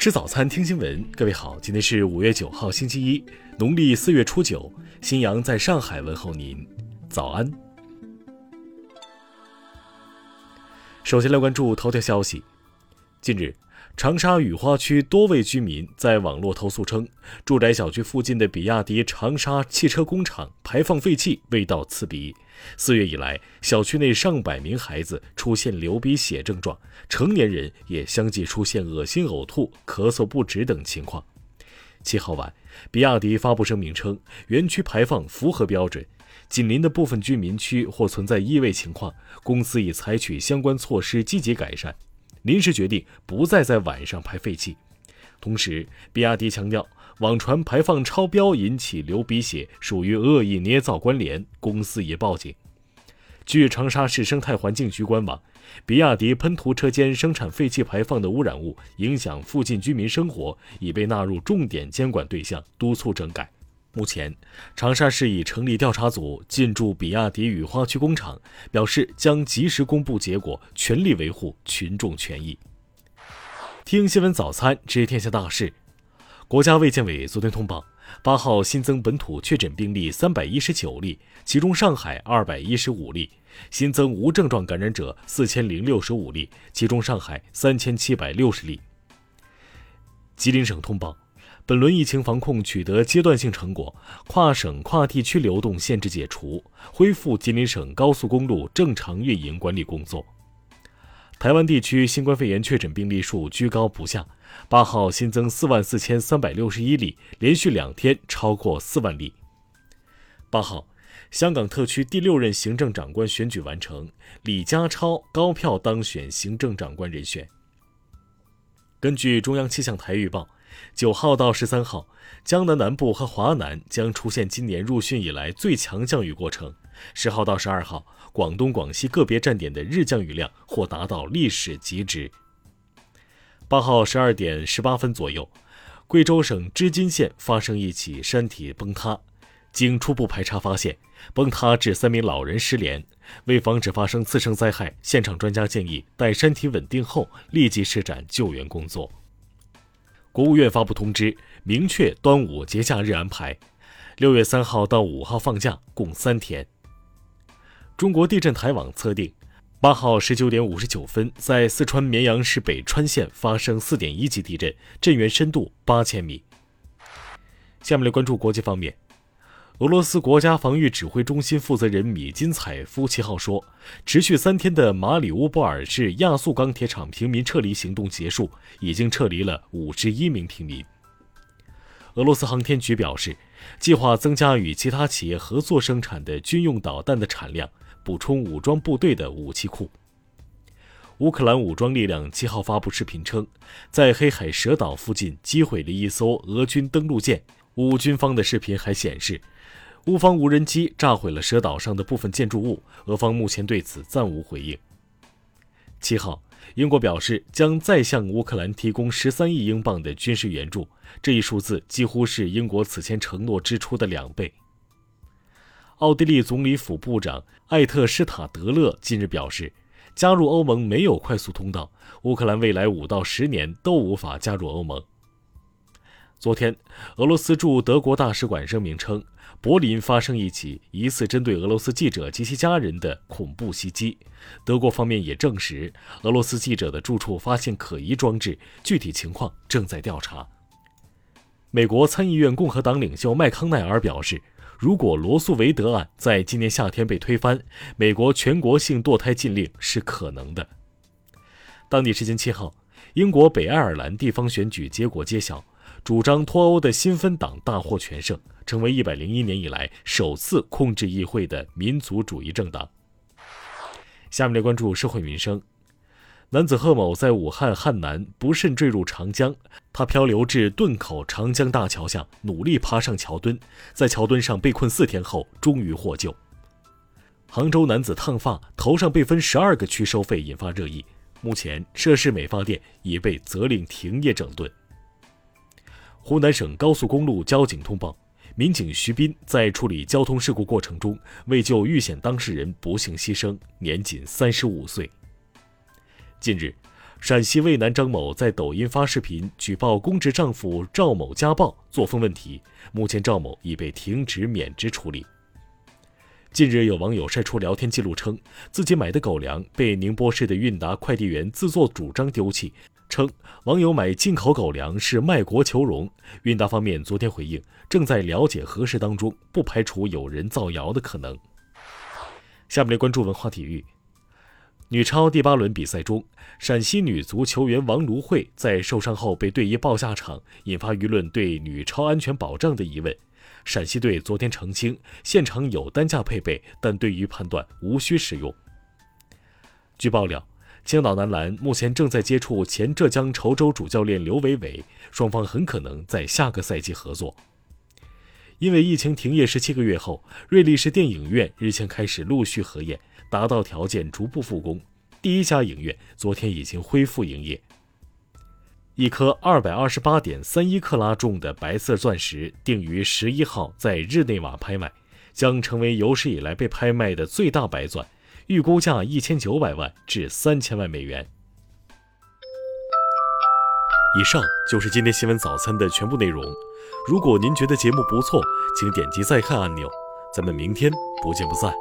吃早餐，听新闻。各位好，今天是五月九号，星期一，农历四月初九。新阳在上海问候您，早安。首先来关注头条消息。近日，长沙雨花区多位居民在网络投诉称，住宅小区附近的比亚迪长沙汽车工厂排放废气味道刺鼻。四月以来，小区内上百名孩子出现流鼻血症状，成年人也相继出现恶心、呕吐、咳嗽不止等情况。七号晚，比亚迪发布声明称，园区排放符合标准，紧邻的部分居民区或存在异味情况，公司已采取相关措施积极改善，临时决定不再在晚上排废气。同时，比亚迪强调。网传排放超标引起流鼻血，属于恶意捏造关联，公司已报警。据长沙市生态环境局官网，比亚迪喷涂车间生产废气排放的污染物影响附近居民生活，已被纳入重点监管对象，督促整改。目前，长沙市已成立调查组进驻比亚迪雨花区工厂，表示将及时公布结果，全力维护群众权益。听新闻早餐，知天下大事。国家卫健委昨天通报，八号新增本土确诊病例三百一十九例，其中上海二百一十五例，新增无症状感染者四千零六十五例，其中上海三千七百六十例。吉林省通报，本轮疫情防控取得阶段性成果，跨省跨地区流动限制解除，恢复吉林省高速公路正常运营管理工作。台湾地区新冠肺炎确诊病例数居高不下，八号新增四万四千三百六十一例，连续两天超过四万例。八号，香港特区第六任行政长官选举完成，李家超高票当选行政长官人选。根据中央气象台预报，九号到十三号，江南南部和华南将出现今年入汛以来最强降雨过程。十号到十二号。广东、广西个别站点的日降雨量或达到历史极值。八号十二点十八分左右，贵州省织金县发生一起山体崩塌，经初步排查发现，崩塌致三名老人失联。为防止发生次生灾害，现场专家建议待山体稳定后立即施展救援工作。国务院发布通知，明确端午节假日安排，六月三号到五号放假，共三天。中国地震台网测定，八号十九点五十九分，在四川绵阳市北川县发生四点一级地震，震源深度八千米。下面来关注国际方面，俄罗斯国家防御指挥中心负责人米金采夫七号说，持续三天的马里乌波尔市亚速钢铁厂平民撤离行动结束，已经撤离了五十一名平民。俄罗斯航天局表示，计划增加与其他企业合作生产的军用导弹的产量。补充武装部队的武器库。乌克兰武装力量七号发布视频称，在黑海蛇岛附近击毁了一艘俄军登陆舰。乌军方的视频还显示，乌方无人机炸毁了蛇岛上的部分建筑物。俄方目前对此暂无回应。七号，英国表示将再向乌克兰提供十三亿英镑的军事援助，这一数字几乎是英国此前承诺支出的两倍。奥地利总理府部长艾特施塔德勒近日表示，加入欧盟没有快速通道，乌克兰未来五到十年都无法加入欧盟。昨天，俄罗斯驻德国大使馆声明称，柏林发生一起疑似针对俄罗斯记者及其家人的恐怖袭击。德国方面也证实，俄罗斯记者的住处发现可疑装置，具体情况正在调查。美国参议院共和党领袖麦康奈尔表示。如果罗素韦德案在今年夏天被推翻，美国全国性堕胎禁令是可能的。当地时间七号，英国北爱尔兰地方选举结果揭晓，主张脱欧的新芬党大获全胜，成为一百零一年以来首次控制议会的民族主义政党。下面来关注社会民生。男子贺某在武汉汉南不慎坠入长江，他漂流至顿口长江大桥下，努力爬上桥墩，在桥墩上被困四天后，终于获救。杭州男子烫发，头上被分十二个区收费，引发热议。目前，涉事美发店已被责令停业整顿。湖南省高速公路交警通报，民警徐斌在处理交通事故过程中，为救遇险当事人不幸牺牲，年仅三十五岁。近日，陕西渭南张某在抖音发视频举报公职丈夫赵某家暴、作风问题，目前赵某已被停职免职处理。近日，有网友晒出聊天记录，称自己买的狗粮被宁波市的韵达快递员自作主张丢弃，称网友买进口狗粮是卖国求荣。韵达方面昨天回应，正在了解核实当中，不排除有人造谣的可能。下面来关注文化体育。女超第八轮比赛中，陕西女足球员王芦慧在受伤后被队医抱下场，引发舆论对女超安全保障的疑问。陕西队昨天澄清，现场有担架配备，但对于判断无需使用。据爆料，青岛男篮目前正在接触前浙江稠州主教练刘伟伟，双方很可能在下个赛季合作。因为疫情停业十七个月后，瑞丽市电影院日前开始陆续合演，达到条件逐步复工。第一家影院昨天已经恢复营业。一颗二百二十八点三一克拉重的白色钻石定于十一号在日内瓦拍卖，将成为有史以来被拍卖的最大白钻，预估价一千九百万至三千万美元。以上就是今天新闻早餐的全部内容。如果您觉得节目不错，请点击再看按钮。咱们明天不见不散。